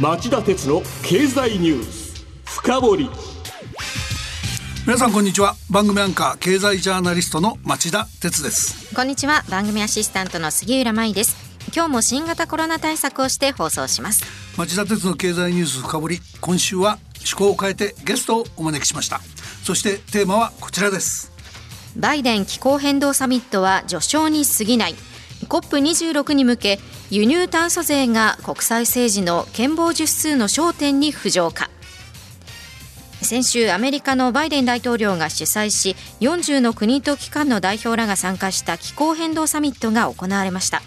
町田鉄の経済ニュース深掘り。皆さんこんにちは。番組アンカー経済ジャーナリストの町田鉄です。こんにちは。番組アシスタントの杉浦舞です。今日も新型コロナ対策をして放送します。町田鉄の経済ニュース深掘り。今週は趣向を変えてゲストをお招きしました。そしてテーマはこちらです。バイデン気候変動サミットは序章に過ぎない COP26 に向け輸入炭素税が国際政治の憲法十数の焦点に浮上か。先週アメリカのバイデン大統領が主催し40の国と機関の代表らが参加した気候変動サミットが行われました。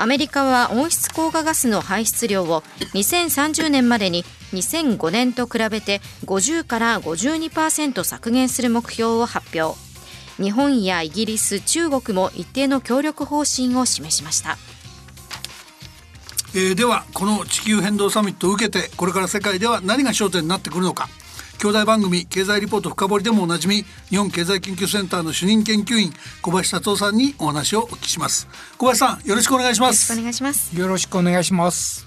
アメリカは温室効果ガスの排出量を2030年までに2005年と比べて50から52%削減する目標を発表。日本やイギリス中国も一定の協力方針を示しました。えー、ではこの地球変動サミットを受けてこれから世界では何が焦点になってくるのか。兄弟番組経済リポート深掘りでもおなじみ日本経済研究センターの主任研究員小林達夫さんにお話をお聞きします。小林さんよろしくお願いします。よろしくお願いします。よろしくお願いします。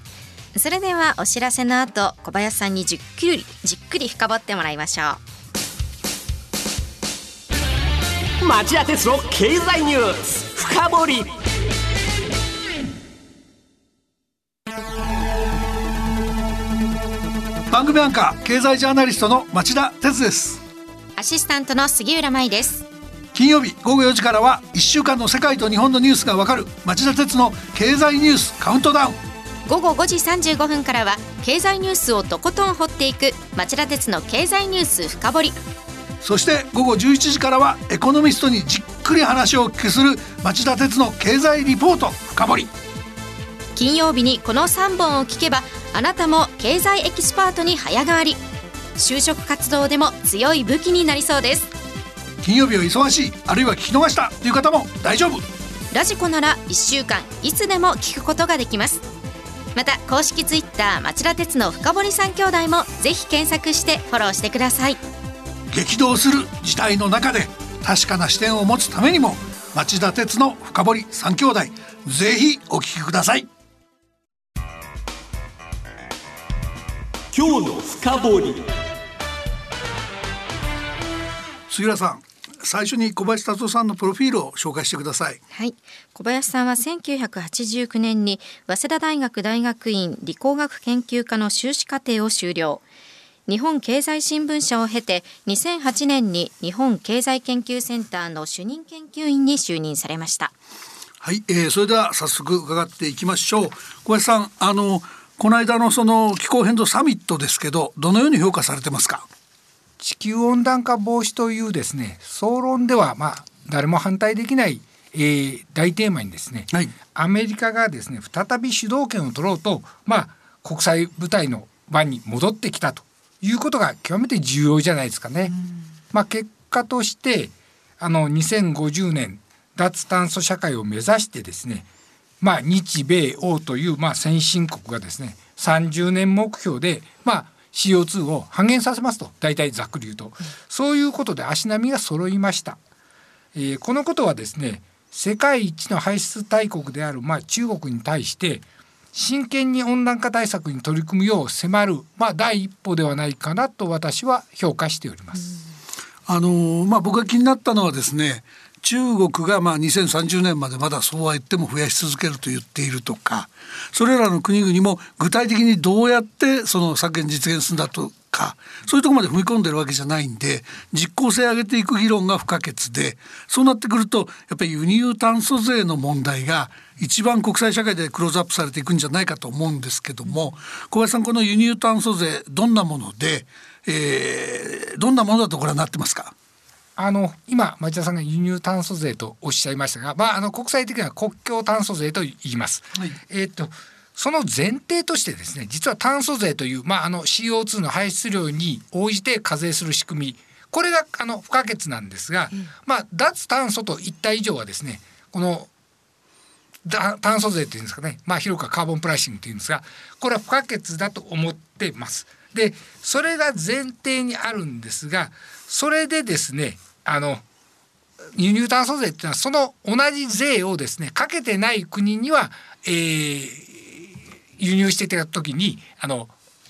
それではお知らせの後小林さんにじっくりじっくり深掘ってもらいましょう町田鉄の経済ニュース。深掘り。番組アンカー経済ジャーナリストの町田哲です。アシスタントの杉浦舞です。金曜日午後4時からは1週間の世界と日本のニュースがわかる町田鉄の経済ニュースカウントダウン。午後5時35分からは経済ニュースをとことん掘っていく町田鉄の経済ニュース深掘りそして午後11時からはエコノミストにじっくり話をお聞きする町田徹の経済リポート深掘り。金曜日にこの3本を聞けばあなたも経済エキスパートに早変わり。就職活動でも強い武器になりそうです。金曜日は忙しいあるいは聞き逃したという方も大丈夫。ラジコなら1週間いつでも聞くことができます。また公式ツイッター町田徹の深掘り三兄弟もぜひ検索してフォローしてください激動する事態の中で確かな視点を持つためにも町田鉄の深堀三兄弟ぜひお聞きください。今日の深掘り杉浦さん最初に小林達夫さんのプロフィールを紹介してください。はい。小林さんは1989年に早稲田大学大学院理工学研究科の修士課程を修了日本経済新聞社を経て2008年に日本経済研究センターの主任研究員に就任されました。はい、えー、それでは早速伺っていきましょう。小林さんあのこの間のその気候変動サミットですけどどのように評価されてますか？地球温暖化防止というですね総論ではまあ誰も反対できない、えー、大テーマにですね、はい、アメリカがですね再び主導権を取ろうとまあ国際舞台の場に戻ってきたということが極めて重要じゃないですかね。まあ、結果としてあの2050年脱炭素社会を目指してですねまあ、日米欧という、まあ、先進国がですね30年目標で、まあ、CO2 を半減させますと大体ざっくり言うと、そういうことで足並みが揃いました。えー、このことはですね世界一の排出大国である、まあ、中国に対して真剣に温暖化対策に取り組むよう迫る、まあ、第一歩ではないかなと私は評価しております。あのまあ、僕が気になったのはですね中国がまあ2030年までまだそうは言っても増やし続けると言っているとかそれらの国々も具体的にどうやってその削減実現するんだとか。そういうとこまで踏み込んでるわけじゃないんで実効性上げていく議論が不可欠でそうなってくるとやっぱり輸入炭素税の問題が一番国際社会でクローズアップされていくんじゃないかと思うんですけども小林さんこの輸入炭素税どんなもので、えー、どんなものだとご覧になってますか？あの今町田さんが輸入炭素税とおっしゃいましたが、まあ、あの国際的には国境炭素税と言います。はい、えー、っとその前提としてですね実は炭素税という、まあ、あの CO2 の排出量に応じて課税する仕組みこれがあの不可欠なんですが、うん、まあ、脱炭素といった以上はですねこの炭素税っていうんですかね、まあ、広くはカーボンプライシングというんですがこれは不可欠だと思ってます。でそれが前提にあるんですがそれでですねあの輸入炭素税っていうのはその同じ税をですねかけてない国には、えー、輸入してた時にあの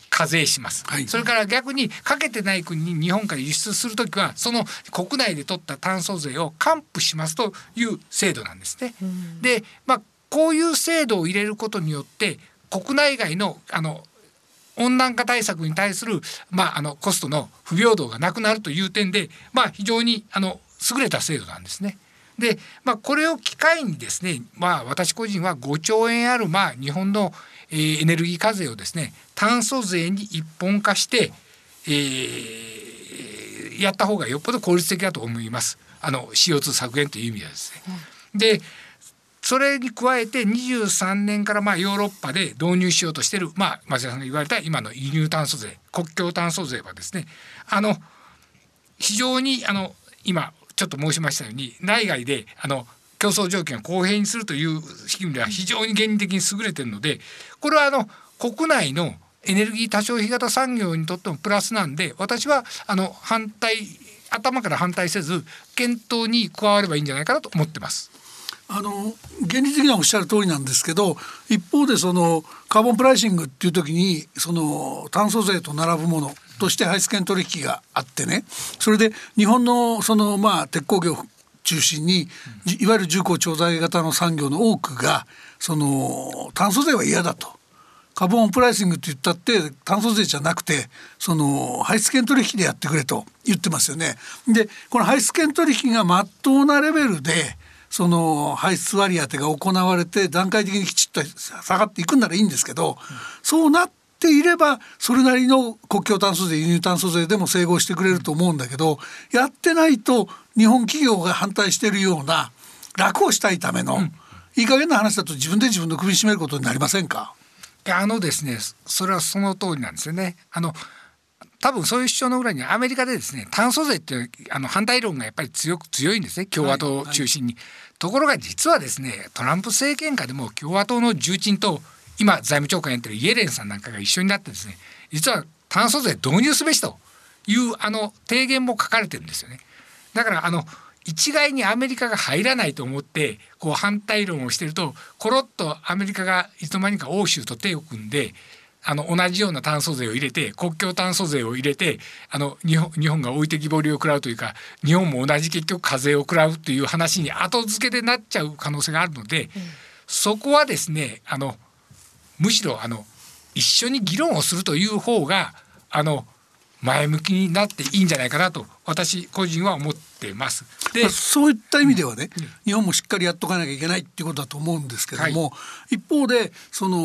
課税します、はい、それから逆にかけてない国に日本から輸出する時はその国内で取った炭素税を還付しますという制度なんですね。で、まあ、こういう制度を入れることによって国内外のあの温暖化対策に対する、まあ、あのコストの不平等がなくなるという点で、まあ、非常にあの優れた制度なんですね。で、まあ、これを機会にですね、まあ、私個人は5兆円ある、まあ、日本の、えー、エネルギー課税をですね炭素税に一本化して、えー、やった方がよっぽど効率的だと思います。あの CO2 削減という意味ではですね。でそれに加えて23年からまあヨーロッパで導入しようとしている、まあ、松田さんが言われた今の輸入炭素税国境炭素税はですねあの非常にあの今ちょっと申しましたように内外であの競争条件を公平にするという仕組みでは非常に原理的に優れているのでこれはあの国内のエネルギー多消費型産業にとってもプラスなんで私はあの反対頭から反対せず検討に加わればいいんじゃないかなと思ってます。あの原理的にはおっしゃる通りなんですけど一方でそのカーボンプライシングっていう時にその炭素税と並ぶものとして排出権取引があってねそれで日本のそのまあ鉄鋼業中心にいわゆる重工調剤型の産業の多くがその炭素税は嫌だと。カーボンプライシングって言ったって炭素税じゃなくてその排出権取引でやってくれと言ってますよね。でこの排出権取引がまっとうなレベルでその排出割り当てが行われて段階的にきちっと下がっていくんならいいんですけど、そうなっていればそれなりの国境炭素税輸入炭素税でも整合してくれると思うんだけどやってないと日本企業が反対しているような楽をしたいための、うん、いい加減な話だと自分で自分の首絞めることになりませんか？あのですねそれはその通りなんですよね。あの多分そういう主張の裏にアメリカでですね炭素税っていうあの反対論がやっぱり強く強いんですね共和党を中心に、はい。はい、ところが実はですねトランプ政権下でも共和党の重鎮と今財務長官やってるイエレンさんなんかが一緒になってですね実は炭素税導入すべしというあの提言も書かれてるんですよね。だからあの一概にアメリカが入らないと思ってこう反対論をしてるとコロッとアメリカがいつの間にか欧州と手を組んであの同じような炭素税を入れて国境炭素税を入れてあの日本日本が置いてきぼりを食らうというか日本も同じ結局課税を食らうという話に後付けでなっちゃう可能性があるので、うん、そこはですねあのむしろあの一緒に議論をするという方があの前向きになっていいんじゃないかなと私個人は思ってます。でそういった意味ではね、うん、日本もしっかりやっとかなきゃいけないっていうことだと思うんですけども、はい、一方でその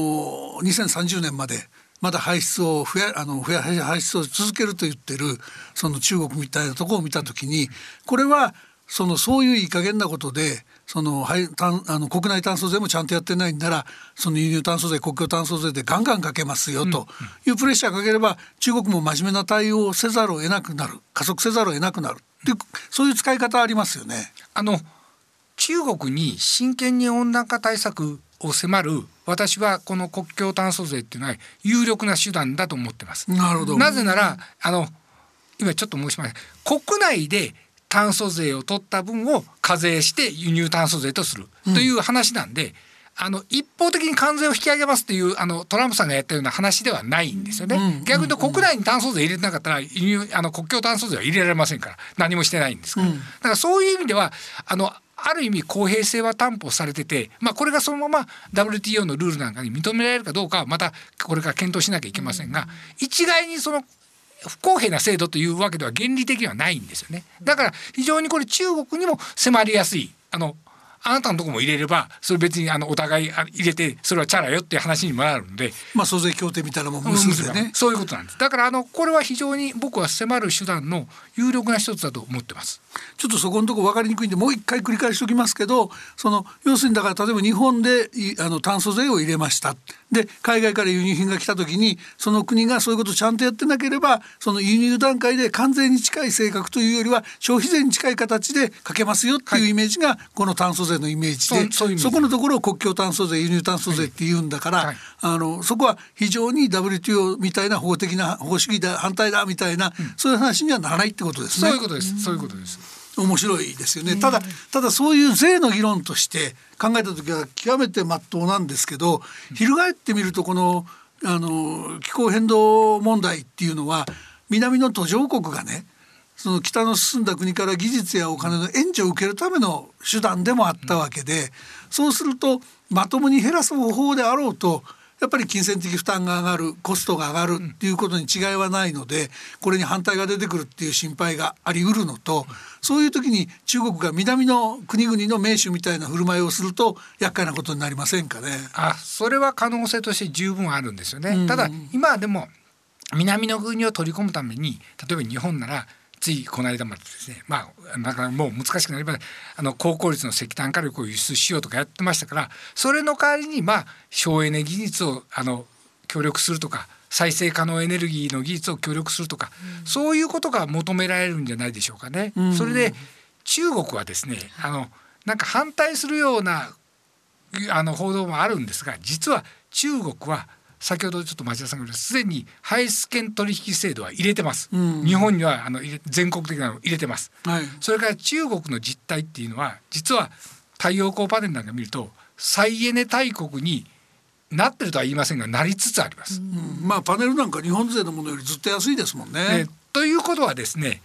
2030年までまだ排出を増やあの増や排出を続けると言ってるその中国みたいなところを見た時にこれはそのそういういい加減なことでそのはい炭あの国内炭素税もちゃんとやってないんならその輸入炭素税国境炭素税でガンガンかけますよというプレッシャーかければ中国も真面目な対応をせざるを得なくなる。加速せざるを得なくなる。っていうそういう使い方ありますよね。あの中国に真剣に温暖化対策を迫る私はこの国境炭素税っていうのは有力な手段だと思ってます。なるほど。なぜならあの今ちょっと申しました国内で炭素税を取った分を課税して輸入炭素税とするという話なんで、うん、あの一方的に関税を引き上げますっていうあのトランプさんがやったような話ではないんですよね。うん、逆に言うと国内に炭素税入れてなかったら輸入あの国境炭素税は入れられませんから何もしてないんですから。うん、だからそういう意味ではあのある意味公平性は担保されてて、まあ、これがそのまま WTO のルールなんかに認められるかどうかはまたこれから検討しなきゃいけませんが一概にその不公平な制度というわけでは原理的にはないんですよね。だから非常にこれ中国にも迫りやすい。あのあなたのとこも入れればそれ別にあのお互い入れてそれはチャラよっていう話にもなるんで。まあ租税協定みたいなもん結んでね。そういうことなんです。だからあのこれは非常に僕は迫る手段の有力な一つだと思ってますちょっとそこのとこ分かりにくいんでもう一回繰り返しておきますけどその要するにだから例えば日本であの炭素税を入れましたで海外から輸入品が来た時にその国がそういうことをちゃんとやってなければその輸入段階で関税に近い性格というよりは消費税に近い形でかけますよっていうイメージがこの炭素税のイメージで、はい、そこのところを国境炭素税輸入炭素税って言うんだから、はい、あのそこは非常に WTO みたいな法的な法主義だ反対だみたいな、うん、そういう話にはならないってことですね。そういうことです。そういうことです。面白いですよね、ただただそういう税の議論として考えた時は極めて真っ当なんですけど翻ってみるとこのあの気候変動問題っていうのは南の途上国がねその北の進んだ国から技術やお金の援助を受けるための手段でもあったわけで、そうするとまともに減らす方法であろうとやっぱり金銭的負担が上がるコストが上がるっていうことに違いはないのでこれに反対が出てくるっていう心配がありうるのとそういう時に中国が南の国々の盟主みたいな振る舞いをすると厄介なことになりませんかね。あそれは可能性として十分あるんですよね。ただ今でも南の国を取り込むために例えば日本ならついこの間までですね。まあなかなかもう難しくなりまあの高効率の石炭火力を輸出しようとかやってましたからそれの代わりにまあ省エネ技術をあの協力するとか再生可能エネルギーの技術を協力するとか、うん、そういうことが求められるんじゃないでしょうかね。うん、それで中国はですねあのなんか反対するようなあの報道もあるんですが実は中国は先ほどちょっと町田さんがすでに排出権取引制度は入れてます、うん、日本にはあの全国的なの入れてます、はい、それから中国の実態っていうのは実は太陽光パネルなんか見ると再エネ大国になってるとは言いませんがなりつつあります、うん、まあパネルなんか日本税のものよりずっと安いですもんね。ねということはですね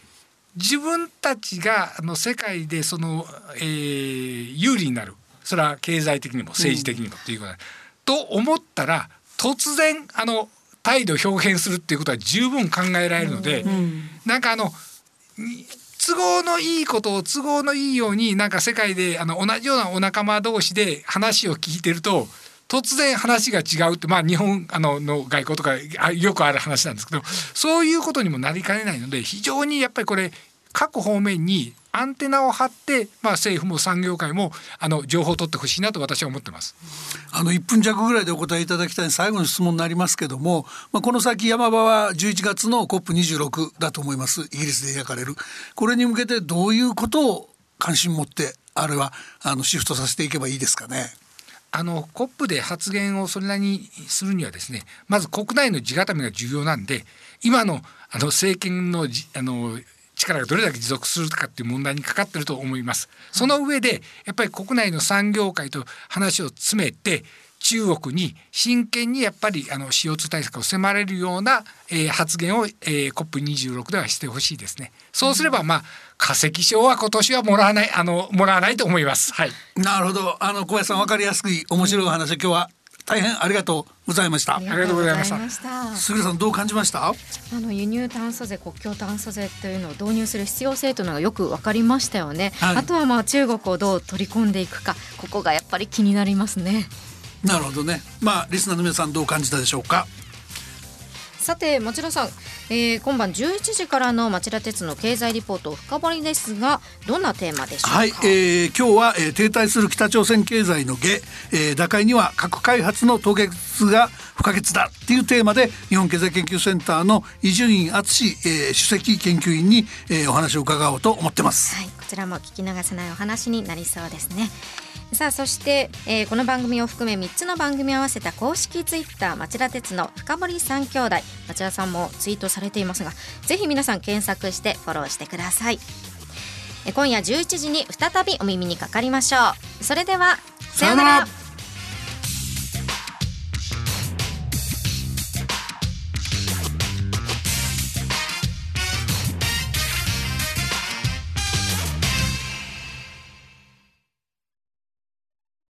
自分たちがあの世界でその、えー、有利になる。それは経済的にも政治的にもっていうこと、うん、と思ったら突然あの態度を表現するっていうことは十分考えられるので、うん、なんかあの都合のいいことを都合のいいようになんか世界であの同じようなお仲間同士で話を聞いてると突然話が違うってまあ日本あのの外交とかよくある話なんですけどそういうことにもなりかねないので非常にやっぱりこれ各方面にアンテナを張って、まあ、政府も産業界もあの情報を取ってほしいなと私は思ってます。あの1分弱ぐらいでお答えいただきたい最後の質問になりますけども、まあ、この先山場は11月の COP26 だと思いますイギリスで開かれるこれに向けてどういうことを関心持ってあるいはあのシフトさせていけばいいですかね？あの COP で発言をそれなりにするにはですねまず国内の地固めが重要なんで今のあの政権のあの力がどれだけ持続するかっていう問題にかかってると思います。その上でやっぱり国内の産業界と話を詰めて中国に真剣にやっぱりあの CO2 対策を迫れるような、えー、発言を、えー、COP26 ではしてほしいですね。そうすればまあ化石賞は今年はもらわないあのもらわないと思います。はい。なるほど。あの小林さんわかりやすく面白い話、今日は大変ありがとうございました。ありがとうございました。すぐさんどう感じました？あの輸入炭素税国境炭素税というのを導入する必要性というのがよくわかりましたよね、はい、あとはまあ中国をどう取り込んでいくかここがやっぱり気になりますね。なるほどね。まあリスナーの皆さんどう感じたでしょうか？さて町田さん、えー、今晩11時からの町田鉄の経済リポート深掘りですがどんなテーマでしょうか？はい、えー、今日は、えー、停滞する北朝鮮経済の下、えー、打開には核開発の凍結が不可欠だっていうテーマで日本経済研究センターの伊集院敦、えー、首席研究員に、えー、お話を伺おうと思ってます、はい、こちらも聞き流せないお話になりそうですねさあそして、えー、この番組を含め3つの番組を合わせた公式ツイッター町田鉄の深堀三兄弟。町田さんもツイートされていますがぜひ皆さん検索してフォローしてください。今夜11時に再びお耳にかかりましょう。それではさようなら。